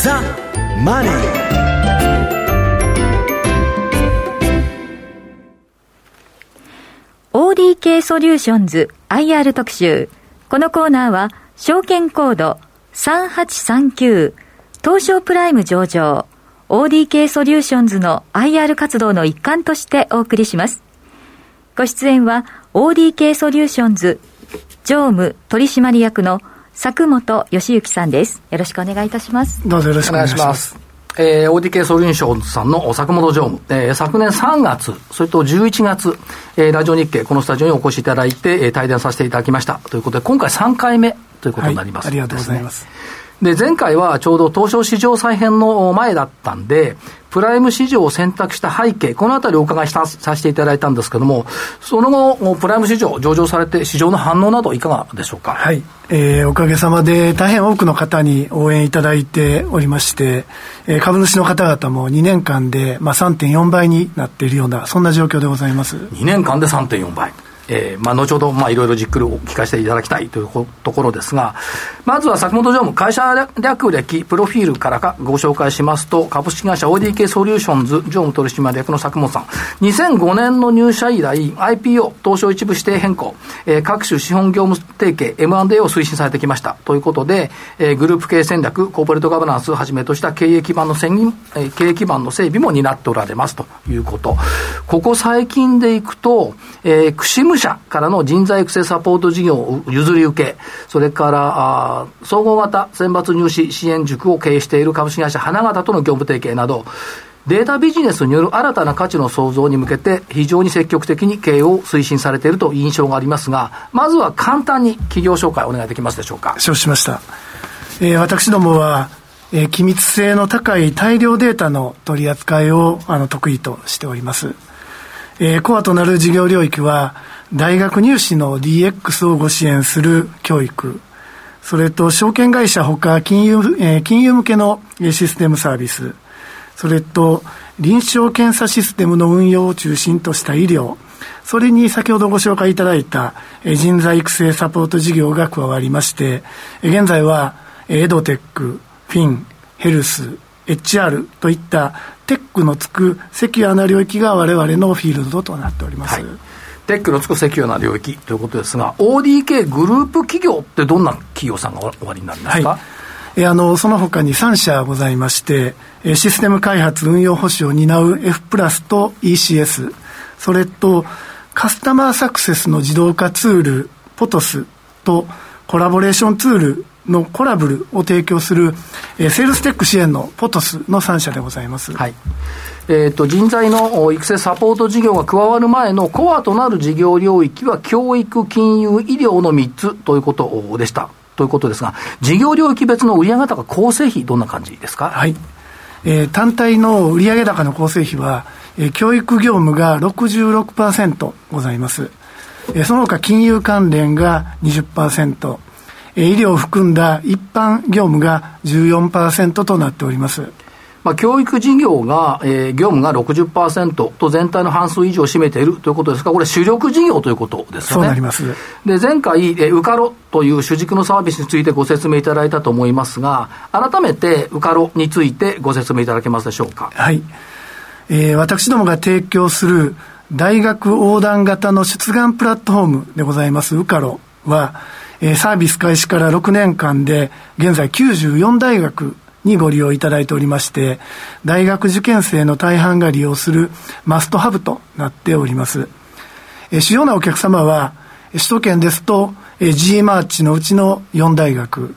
ザ・マネー ODK ソリューションズ IR 特集。このコーナーは、証券コード3839東証プライム上場 ODK ソリューションズの IR 活動の一環としてお送りします。ご出演は ODK ソリューションズ常務取締役の佐久本義之さんです。よろしくお願いいたします。どうぞよろしくお願いします。えー、ODK ソリューションズさんの佐久本常務、えー、昨年3月、それと11月、えー、ラジオ日経、このスタジオにお越しいただいて、えー、対談させていただきました。ということで、今回3回目ということになります、はい、ありがとうございます。で、前回はちょうど東証市場再編の前だったんで、プライム市場を選択した背景、このあたりお伺いしたさせていただいたんですけれども、その後、プライム市場上場されて、市場の反応などいかがでしょうか？はい。えー、おかげさまで大変多くの方に応援いただいておりまして、えー、株主の方々も2年間で、まあ、3.4倍になっているような、そんな状況でございます。2年間で3.4倍。えーまあ、後ほど、まあ、いろいろじっくりお聞かせていただきたいというところですが、まずは坂本常務、会社略歴、プロフィールからかご紹介しますと、株式会社 ODK ソリューションズ常務取締役の坂本さん、2005年の入社以来、IPO、東証一部指定変更、えー、各種資本業務提携、M&A を推進されてきましたということで、えー、グループ経営戦略、コーポレートガバナンスをはじめとした経営基盤の戦えー、経営基盤の整備も担っておられますということ。ここ最近でいくと、えー、串社からの人材育成サポート事業を譲り受け、それからあ総合型選抜入試支援塾を経営している株式会社花形との業務提携など、データビジネスによる新たな価値の創造に向けて、非常に積極的に経営を推進されているという印象がありますが、まずは簡単に企業紹介お願いできますでしょうか。承知しました。えー、私どもは、えー、機密性の高い大量データの取り扱いをあの得意としております。えー、コアとなる事業領域は、大学入試の DX をご支援する教育、それと証券会社ほか金融、えー、金融向けのシステムサービス、それと臨床検査システムの運用を中心とした医療、それに先ほどご紹介いただいた人材育成サポート事業が加わりまして、現在はエドテック、フィン、ヘルス、HR といったテックのつくセキュアな領域が我々のフィールドとなっております。はい。テックのつくセキュアな領域ということですが、ODK グループ企業ってどんな企業さんがおありになりますか、はい。えあのその他に3社ございまして、えシステム開発運用保守を担う F プラスと ECS、それとカスタマーサクセスの自動化ツール、ポトスとコラボレーションツールのコラブルを提供する、えー、セールステック支援のポトスの3社でございます。はい。えっ、ー、と、人材の育成サポート事業が加わる前のコアとなる事業領域は教育、金融、医療の3つということでした。ということですが、事業領域別の売上高構成比、どんな感じですか？はい。えー、単体の売上高の構成比は、えー、教育業務が66%ございます。えー、その他金融関連が20%、医療を含んだ一般業務が14%となっております。まあ、教育事業が、えー、業務が60%と全体の半数以上を占めているということですが、これ、主力事業ということですよね。そうなります。で、前回、えー、ウカロという主軸のサービスについてご説明いただいたと思いますが、改めてウカロについてご説明いただけますでしょうか？はい。えー、私どもが提供する大学横断型の出願プラットフォームでございますウカロは、えー、サービス開始から6年間で、現在94大学にご利用いただいておりまして、大学受験生の大半が利用するマストハブとなっております。えー、主要なお客様は、首都圏ですと、えー、G マーチのうちの4大学、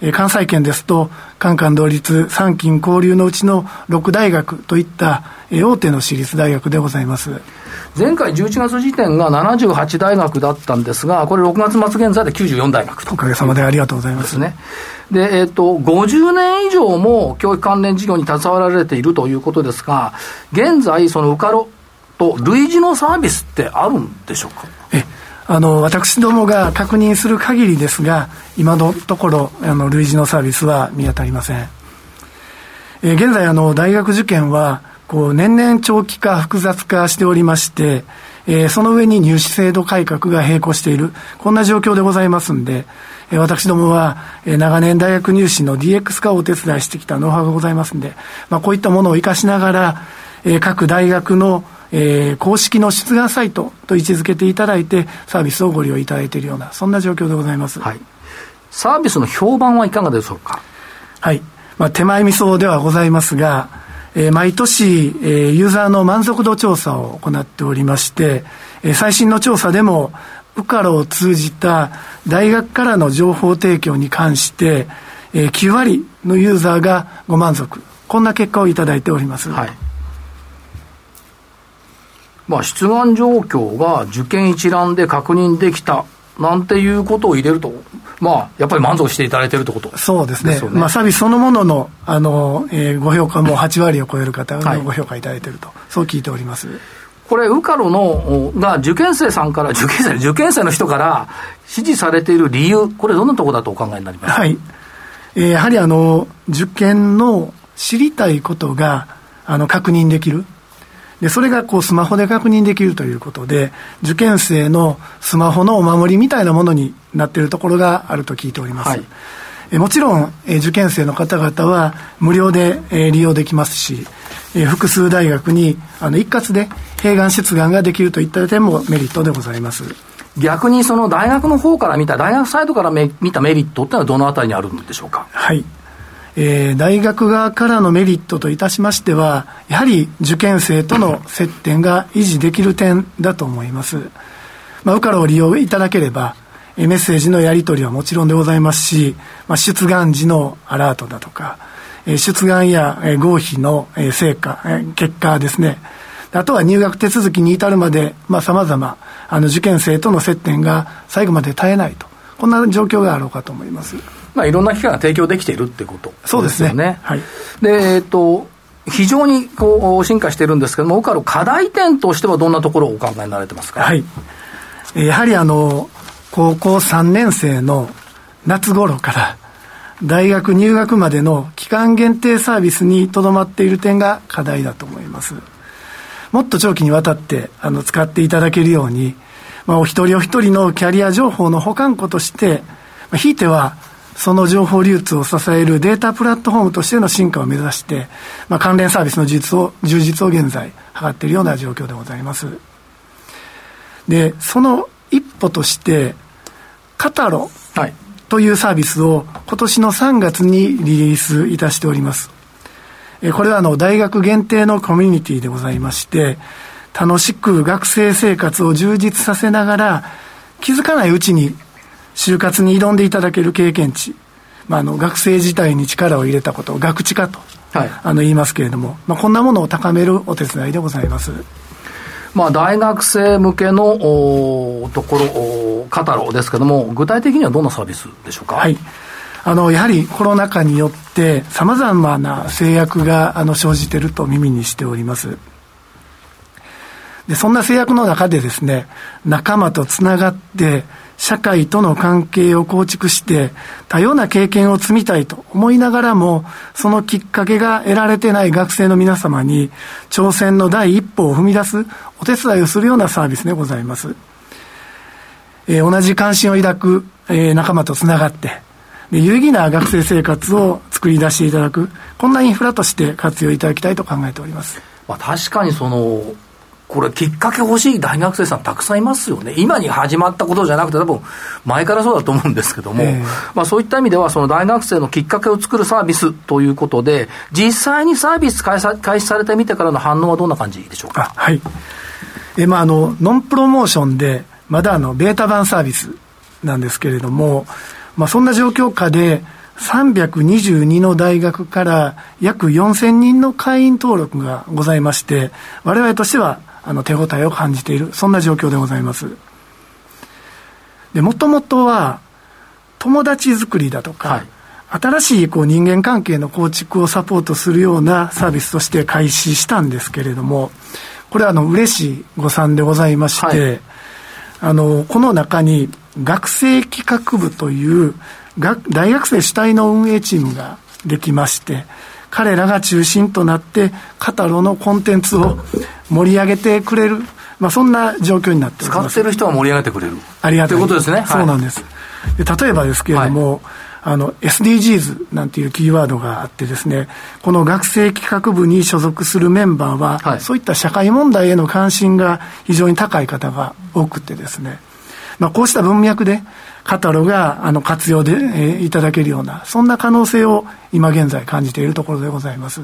えー、関西圏ですと、カンカン同率三金交流のうちの6大学といった、えー、大手の私立大学でございます。前回11月時点が78大学だったんですが、これ6月末現在で94大学と。おかげさまでありがとうございます。ね。で、えっ、ー、と、50年以上も教育関連事業に携わられているということですが、現在、そのウカロと類似のサービスってあるんでしょうか？えあの私どもが確認する限りですが、今のところあの類似のサービスは見当たりません。え現在あの大学受験はこう年々長期化、複雑化しておりまして、えー、その上に入試制度改革が並行している、こんな状況でございますんで、私どもは、長年大学入試の DX 化をお手伝いしてきたノウハウがございますんで、まあ、こういったものを生かしながら、各大学のえー、公式の出願サイトと位置づけていただいて、サービスをご利用いただいているような、そんな状況でございます。はい。サービスの評判はいかがでしょうか？はい。まあ、手前味噌ではございますが、えー、毎年、えー、ユーザーの満足度調査を行っておりまして、えー、最新の調査でも、ウカロを通じた大学からの情報提供に関して、えー、9割のユーザーがご満足。こんな結果をいいております。はい。まあ、出願状況が受験一覧で確認できたなんていうことを入れると、まあ、やっぱり満足していただいているということ、そうですね、まあ、サービスそのもののあの、えー、ご評価も8割を超える方がご評価いただいていると、はい、そう聞いております。これ、ウカロのが受験生さんから、受験生、受験生の人から支持されている理由、これ、どんなところだとお考えになりますか、はい。えー、やはりあの受験の知りたいことがあの確認できる、で、それがこうスマホで確認できるということで、受験生のスマホのお守りみたいなものになっているところがあると聞いております。はい、えもちろん、え受験生の方々は無料で、え利用できますし、え複数大学にあの一括で併願出願ができるといった点もメリットでございます。逆にその大学の方から見た、大学サイドから見たメリットっていうのはどのあたりにあるんでしょうか？はい。えー、大学側からのメリットといたしましては、やはり受験生との接点が維持できる点だと思います。まあ、ウカロを利用いただければ、メッセージのやり取りはもちろんでございますし、まあ、出願時のアラートだとか、出願や合否の成果、結果ですね、あとは入学手続きに至るまで、まあ、様々、あの、受験生との接点が最後まで絶えないと。こんな状況があろうかと思います。まあ、いろんな機会が提供できているってことそうですね。ねはい。で、えっ、ー、と、非常にこう進化しているんですけども、岡野課題点としてはどんなところをお考えになられてますか？はい。やはりあの、高校3年生の夏頃から大学入学までの期間限定サービスにとどまっている点が課題だと思います。もっと長期にわたってあの使っていただけるように、まあ、お一人お一人のキャリア情報の保管庫として、まあ、ひいてはその情報流通を支えるデータプラットフォームとしての進化を目指して、まあ、関連サービスの充実を充実を現在図っているような状況でございます。でその一歩としてカタロというサービスを今年の3月にリリースいたしております。これはあの大学限定のコミュニティでございまして楽しく学生生活を充実させながら気づかないうちに就活に挑んでいただける経験値、まあ、あの学生自体に力を入れたことを学知化と、はい、あの言いますけれども、まあ、こんなものを高めるお手伝いでございます。まあ、大学生向けのおところ、カタロですけれども、具体的にはどんなサービスでしょうか？はいあのやはりコロナ禍によってさまざまな制約があの生じていると耳にしておりますでそんな制約の中でですね仲間とつながって社会との関係を構築して多様な経験を積みたいと思いながらもそのきっかけが得られてない学生の皆様に挑戦の第一歩を踏み出すお手伝いをするようなサービスでございます、えー、同じ関心を抱く、えー、仲間とつながってで有意義な学生生活を作り出していただくこんなインフラとして活用いただきたいと考えております、まあ、確かにそのこれ、きっかけ欲しい大学生さん、たくさんいますよね、今に始まったことじゃなくて、多分前からそうだと思うんですけども、えー、まあ、そういった意味では、その大学生のきっかけを作るサービスということで、実際にサービス開始されてみてからの反応はどんな感じでしょうか？はい。えまあ、あのノンプロモーションで、まだあのベータ版サービスなんですけれども、まあ、そんな状況下で、322の大学から約4000人の会員登録がございまして、我々としてはあの手応えを感じているそんな状況でございます。でもともとは友達作りだとか、はい、新しいこう人間関係の構築をサポートするようなサービスとして開始したんですけれどもこれはあの嬉しい誤算でございまして、はい、あのこの中に学生企画部という大学生主体の運営チームができまして彼らが中心となってカタロのコンテンツを盛り上げてくれる、まあ、そんな状況になって使ってる人は盛り上げてくれる。ありがたい。ということですね、そうなんです、で例えばですけれども、はい。あの SDGs なんていうキーワードがあってですねこの学生企画部に所属するメンバーは、はい、そういった社会問題への関心が非常に高い方が多くてですね、まあ、こうした文脈でカタロがあの活用で、えー、いただけるようなそんな可能性を今現在感じているところでございます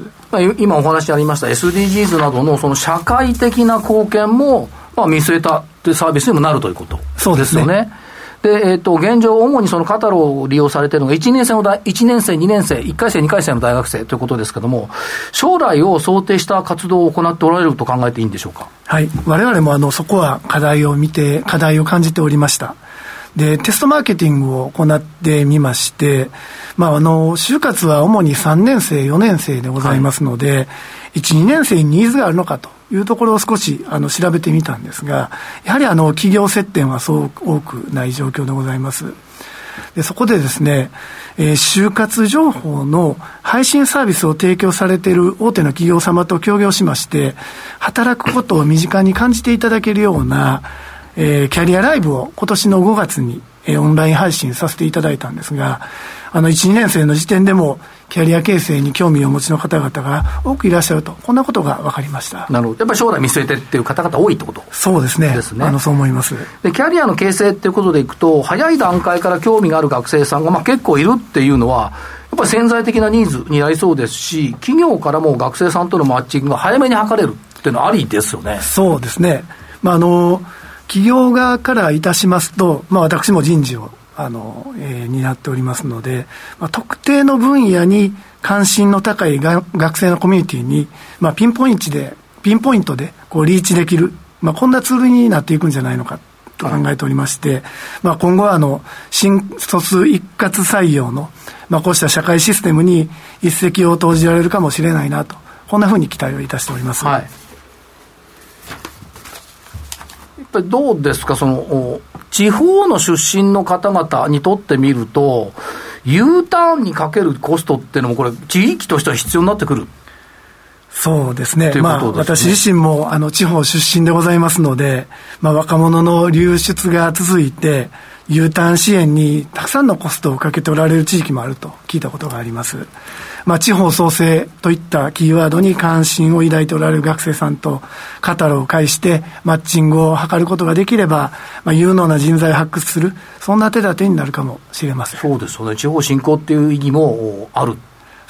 今お話ありました SDGs などのその社会的な貢献も、まあ、見据えたというサービスにもなるということですよね。で、えっ、ー、と、現状、主にそのカタログを利用されているのが、1年生の大、1年生、2年生、1回生、2回生の大学生ということですけれども、将来を想定した活動を行っておられると考えていいんでしょうか？はい。我々も、あの、そこは課題を見て、課題を感じておりました。で、テストマーケティングを行ってみまして、まあ、あの、就活は主に3年生、4年生でございますので、はい、1、2年生にニーズがあるのかというところを少しあの調べてみたんですが、やはりあの企業接点はそう多くない状況でございます。でそこでですね、えー、就活情報の配信サービスを提供されている大手の企業様と協業しまして、働くことを身近に感じていただけるような、えー、キャリアライブを今年の5月に、えー、オンライン配信させていただいたんですが、あの、1、2年生の時点でも、キャリア形成に興味をお持ちの方々が多くいらっしゃると、こんなことが分かりました。なるほど、やっぱり将来見据えてっていう方々多いってことそうですね、ですね。あのそう思います。でキャリアの形成っていうことでいくと、早い段階から興味がある学生さんが、まあ、結構いるっていうのは、やっぱり潜在的なニーズになりそうですし、企業からも学生さんとのマッチングが早めに図れるっていうのはありですよね。そうですね、まああの企業側からいたしますと、まあ、私も人事をあの、えー、担っておりますので、まあ、特定の分野に関心の高いが学生のコミュニティに、まあ、ピンポイントで、ピンポイントでこうリーチできる、まあ、こんなツールになっていくんじゃないのかと考えておりまして、まあ、今後はあの新卒一括採用の、まあ、こうした社会システムに一石を投じられるかもしれないなと、こんなふうに期待をいたしております。はいやっぱりどうですか、その地方の出身の方々にとってみると、U ターンにかけるコストっていうのも、これ、地域としては必要になってくる。そうですね。ねまあ、私自身も、あの、地方出身でございますので、まあ、若者の流出が続いて、U ターン支援にたくさんのコストをかけておられる地域もあると聞いたことがあります。まあ、地方創生といったキーワードに関心を抱いておられる学生さんと肩を介してマッチングを図ることができれば、まあ、有能な人材を発掘する、そんな手立てになるかもしれません。そうですよね。地方振興っていう意義もある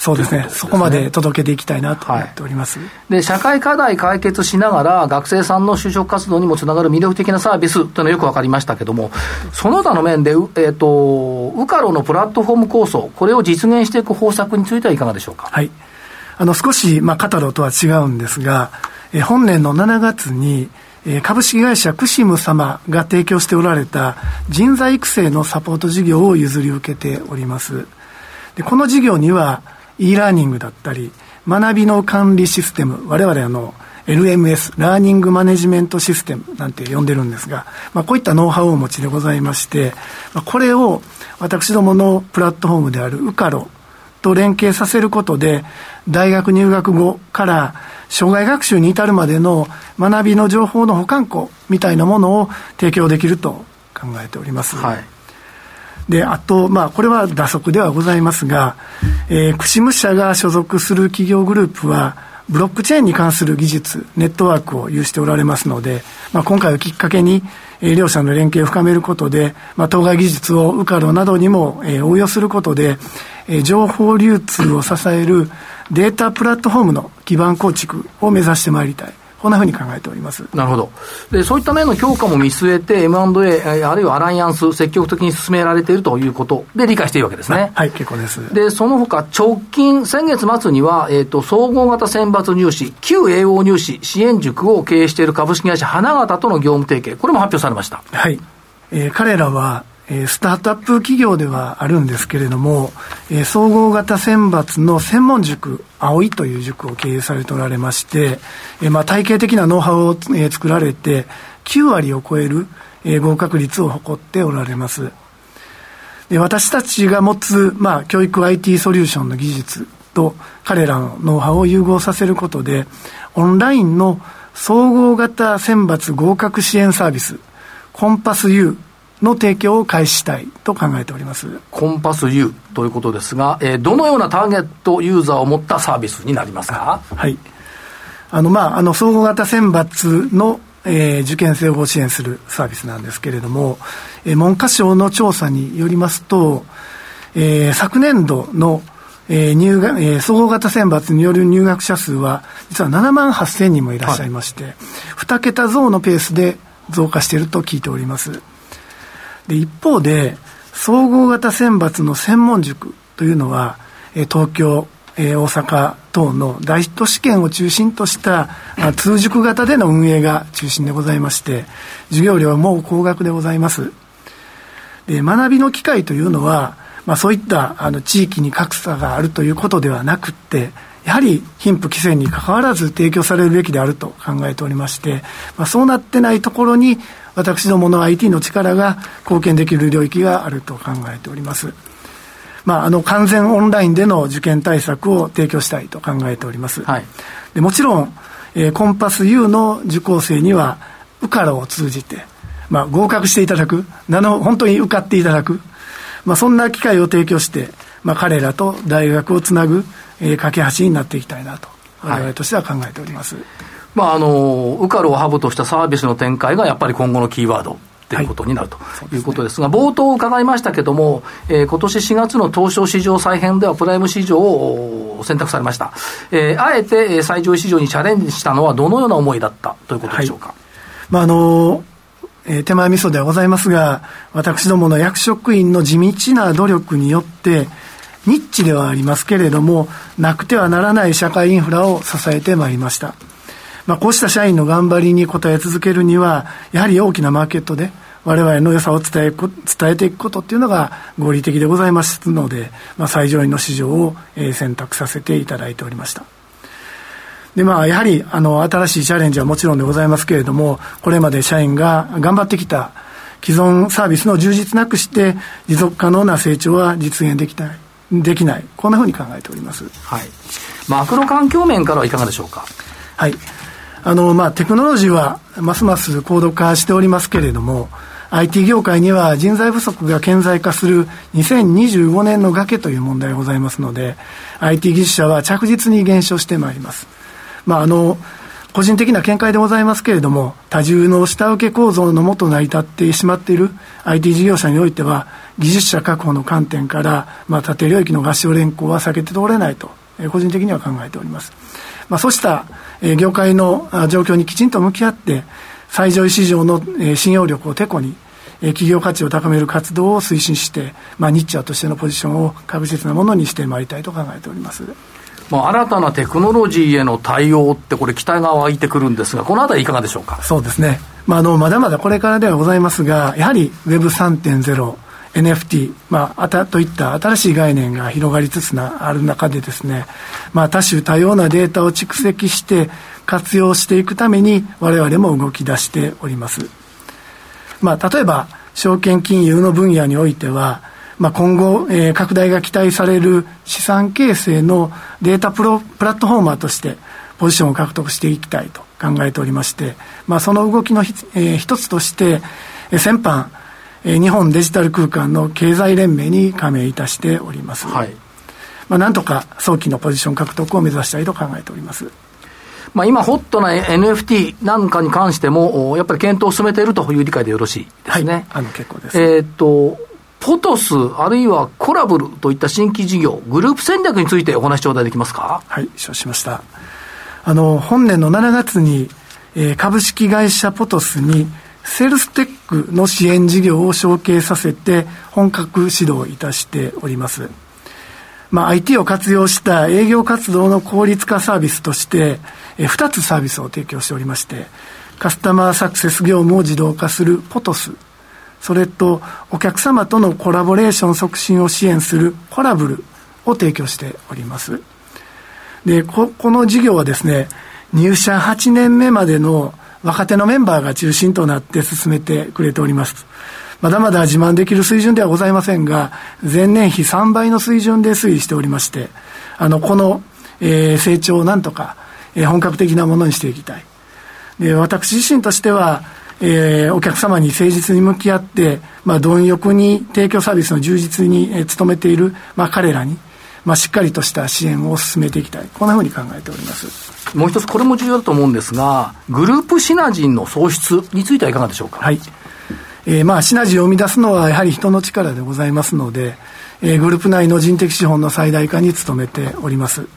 そうですね、そこまで届けていきたいなと思っております、はい、で社会課題解決しながら、学生さんの就職活動にもつながる魅力的なサービスというのはよく分かりましたけれども、その他の面で、えーと、ウカロのプラットフォーム構想、これを実現していく方策についてはいかがでしょうか？はい。あの少し、まあ、カタロとは違うんですが、え本年の7月に、え株式会社クシム様が提供しておられた人材育成のサポート事業を譲り受けております。でこの事業には e ラーニングだったり、学びの管理システム、我々あの、LMS、ラーニングマネジメントシステムなんて呼んでるんですが、まあ、こういったノウハウをお持ちでございまして、まあ、これを私どものプラットフォームであるウカロと連携させることで、大学入学後から障害学習に至るまでの学びの情報の保管庫みたいなものを提供できると考えております。はいで、あと、まあ、これは打足ではございますが、えー、クシム社が所属する企業グループは、ブロックチェーンに関する技術、ネットワークを有しておられますので、まあ、今回をきっかけに、えー、両者の連携を深めることで、まあ、当該技術をウカロなどにも、えー、応用することで、えー、情報流通を支えるデータプラットフォームの基盤構築を目指してまいりたい。こんなふうに考えておりますなるほどで、そういった面の強化も見据えて、M&A、あるいはアライアンス、積極的に進められているということで理解しているわけですね。はい、結構です。で、その他、直近、先月末には、えっ、ー、と、総合型選抜入試、旧栄養入試支援塾を経営している株式会社花形との業務提携、これも発表されました。はい。えー、彼らは、えスタートアップ企業ではあるんですけれども、え総合型選抜の専門塾、葵という塾を経営されておられまして、えまあ、体系的なノウハウを、え作られて、9割を超える、え合格率を誇っておられます。で私たちが持つ、まあ、教育 IT ソリューションの技術と彼らのノウハウを融合させることで、オンラインの総合型選抜合格支援サービス、コンパス U の提供を開始したいと考えております。コンパス U ということですが、えー、どのようなターゲットユーザーを持ったサービスになりますか？はい。あのまああの総合型選抜のえー、受験生を支援するサービスなんですけれども、えー、文科省の調査によりますと、えー、昨年度の、えー入学えー、総合型選抜による入学者数は、実は7万8000人もいらっしゃいまして、はい、2桁増のペースで増加していると聞いております。で一方で総合型選抜の専門塾というのは、え、東京、え、大阪等の大都市圏を中心としたあ通塾型での運営が中心でございまして授業料はもう高額でございます。で学びの機会というのは、まあ、そういったあの地域に格差があるということではなくってやはり貧富規制にかかわらず提供されるべきであると考えておりまして、まあ、そうなってないところに私どもの IT の力が貢献できる領域があると考えております。まあ、あの完全オンラインでの受験対策を提供したいと考えております。はい、でもちろん、えー、コンパス U の受講生には、ウカロを通じて、まあ、合格していただく、なの本当に受かっていただく、まあ、そんな機会を提供して、まあ、彼らと大学をつなぐ、えー、架け橋になっていきたいなと、我々としては考えております。はいまあ、あの、ウカルをハブとしたサービスの展開がやっぱり今後のキーワードということになるということですが、はいすね、冒頭伺いましたけれども、えー、今年4月の東証市場再編ではプライム市場を選択されました。えー、あえて最上位市場にチャレンジしたのはどのような思いだったということでしょうか？はい、まあ、あのえー、手前味噌ではございますが、私どもの役職員の地道な努力によって、ニッチではありますけれども、なくてはならない社会インフラを支えてまいりました。まあ、こうした社員の頑張りに応え続けるには、やはり大きなマーケットで、我々の良さを伝え伝えていくことっていうのが合理的でございますので、まあ、最上位の市場を、えー、選択させていただいておりました。でまあ、やはりあの新しいチャレンジはもちろんでございますけれども、これまで社員が頑張ってきた既存サービスの充実なくして、持続可能な成長は実現できない、できない、こんなふうに考えております。はい。マクロ環境面からはいかがでしょうか？はい。あの、まあ、テクノロジーはますます高度化しておりますけれども、IT 業界には人材不足が顕在化する2025年の崖という問題がございますので、IT 技術者は着実に減少してまいります。まあ、あの、個人的な見解でございますけれども、多重の下請け構造のもと成り立ってしまっている IT 事業者においては、技術者確保の観点から、まあ、縦領域の合唱連行は避けて通れないと、え個人的には考えております。まあ、そうした、え業界の状況にきちんと向き合って、最上位市場の、え信用力をてこに、え企業価値を高める活動を推進して、まあ、ニッチャーとしてのポジションを確実なものにしてまいりたいと考えております。まあ、新たなテクノロジーへの対応って、これ、期待が湧いてくるんですが、このあたり、いかがでしょうか？そうですね、まあ、あのまだまだこれからではございますが、やはり Web3.0、NFT、まあ、あたといった新しい概念が広がりつつなある中でですね、まあ、多種多様なデータを蓄積して活用していくために我々も動き出しております。まあ、例えば証券金融の分野においては、まあ、今後、えー、拡大が期待される資産形成のデータプロプラットフォーマーとしてポジションを獲得していきたいと考えておりまして、まあ、その動きのひ、えー、一つとして、えー、先般え日本デジタル空間の経済連盟に加盟いたしております。はい。まあ、なんとか早期のポジション獲得を目指したいと考えております。まあ、今、ホットな NFT なんかに関しても、やっぱり検討を進めているという理解でよろしいですね。はい、あの結構です。えっと、ポトス、あるいはコラブルといった新規事業、グループ戦略についてお話頂戴できますか？はい、承知しました。あの、本年の7月に、えー、株式会社ポトスに、セールステックの支援事業を承継させて本格指導いたしております。まあ、IT を活用した営業活動の効率化サービスとして、え2つサービスを提供しておりまして、カスタマーサクセス業務を自動化するポトス、それとお客様とのコラボレーション促進を支援するコラブルを提供しております。で、ここの事業はですね、入社8年目までの若手のメンバーが中心となって進めてくれております。まだまだ自慢できる水準ではございませんが、前年比3倍の水準で推移しておりまして、あの、この、えー、成長をなんとか、えー、本格的なものにしていきたい。で、私自身としては、えー、お客様に誠実に向き合って、まあ、貪欲に提供サービスの充実に、えー、努めている、まあ、彼らに、まあ、しっかりとした支援を進めていきたい。こんなふうに考えております。もう一つ、これも重要だと思うんですが、グループシナジーの創出についてはいかがでしょうか？はい。えー、まあ、シナジーを生み出すのはやはり人の力でございますので、えー、グループ内の人的資本の最大化に努めております。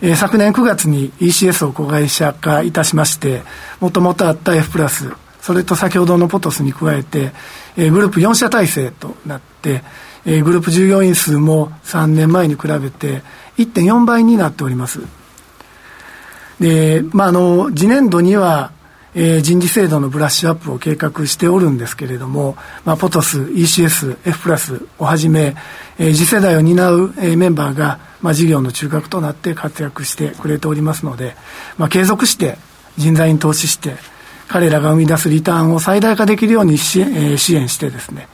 えー、昨年9月に ECS を子会社化いたしまして、もともとあった F プラス、それと先ほどのポトスに加えて、えー、グループ4社体制となって、えー、グループ従業員数も3年前に比べて1.4倍になっております。で、まあ、あの、次年度には、えー、人事制度のブラッシュアップを計画しておるんですけれども、まあ、ポトス、ECS、F プラスをはじめ、えー、次世代を担う、えー、メンバーが、まあ、事業の中核となって活躍してくれておりますので、まあ、継続して人材に投資して、彼らが生み出すリターンを最大化できるように支援,、えー、支援してですね、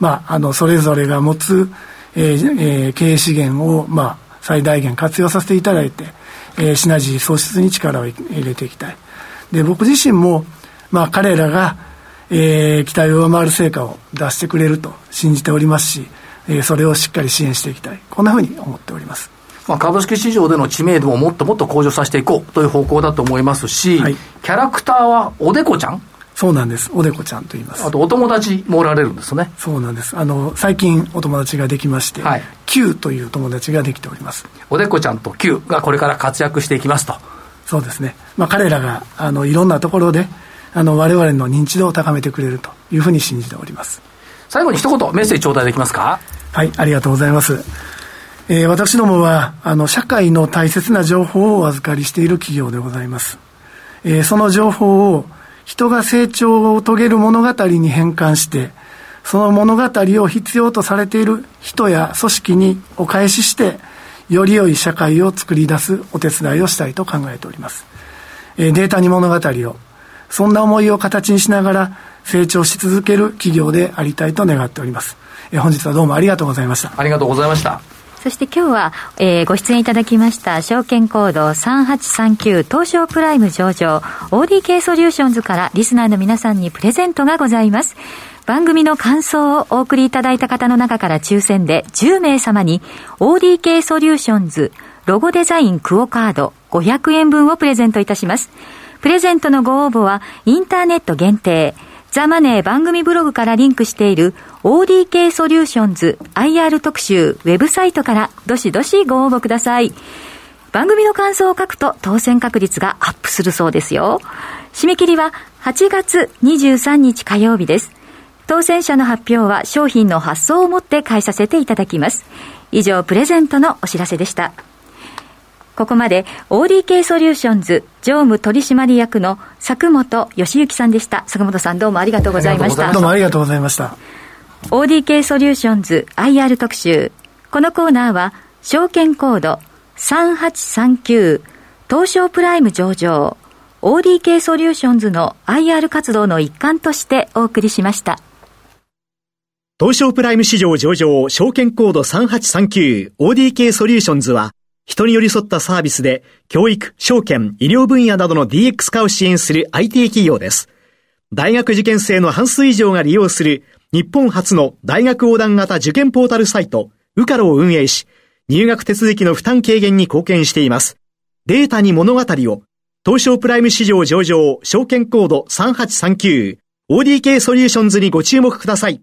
まあ、あの、それぞれが持つ、えーえー、経営資源を、まあ、最大限活用させていただいて、えー、シナジー創出に力を入れていきたい。で、僕自身も、まあ、彼らが、えー、期待を上回る成果を出してくれると信じておりますし、えー、それをしっかり支援していきたい。こんなふうに思っております。まあ、株式市場での知名度をもっともっと向上させていこうという方向だと思いますし、はい、キャラクターはおでこちゃんそうなんです。おでこちゃんと言います。あと、お友達もおられるんですね。そうなんです。あの、最近お友達ができまして、はい、Q という友達ができております。おでこちゃんと Q がこれから活躍していきますと。そうですね。まあ、彼らが、あの、いろんなところで、あの、我々の認知度を高めてくれるというふうに信じております。最後に一言メッセージ頂戴できますか？はい、ありがとうございます。えー、私どもは、あの、社会の大切な情報をお預かりしている企業でございます。えー、その情報を人が成長を遂げる物語に変換して、その物語を必要とされている人や組織にお返しして、より良い社会を作り出すお手伝いをしたいと考えております。え、データに物語を、そんな思いを形にしながら成長し続ける企業でありたいと願っております。え、本日はどうもありがとうございました。ありがとうございました。そして今日は、えー、ご出演いただきました証券コード3839東証プライム上場 ODK ソリューションズからリスナーの皆さんにプレゼントがございます。番組の感想をお送りいただいた方の中から抽選で10名様に ODK ソリューションズロゴデザインクオカード500円分をプレゼントいたします。プレゼントのご応募はインターネット限定ザ・マネー番組ブログからリンクしている ODK ソリューションズ IR 特集ウェブサイトからどしどしご応募ください。番組の感想を書くと当選確率がアップするそうですよ。締め切りは8月23日火曜日です。当選者の発表は商品の発送をもって代えさせていただきます。以上、プレゼントのお知らせでした。ここまで ODK ソリューションズ常務取締役の佐本義行さんでした。佐本さんどうもありがとうございました。どうもありがとうございました。ODK ソリューションズ IR 特集。このコーナーは証券コード3839東証プライム上場 ODK ソリューションズの IR 活動の一環としてお送りしました。東証プライム市場上場証券コード 3839ODK ソリューションズは人に寄り添ったサービスで、教育、証券、医療分野などの DX 化を支援する IT 企業です。大学受験生の半数以上が利用する日本初の大学横断型受験ポータルサイト、ウカロを運営し、入学手続きの負担軽減に貢献しています。データに物語を、東証プライム市場上場、証券コード3839、ODK ソリューションズにご注目ください。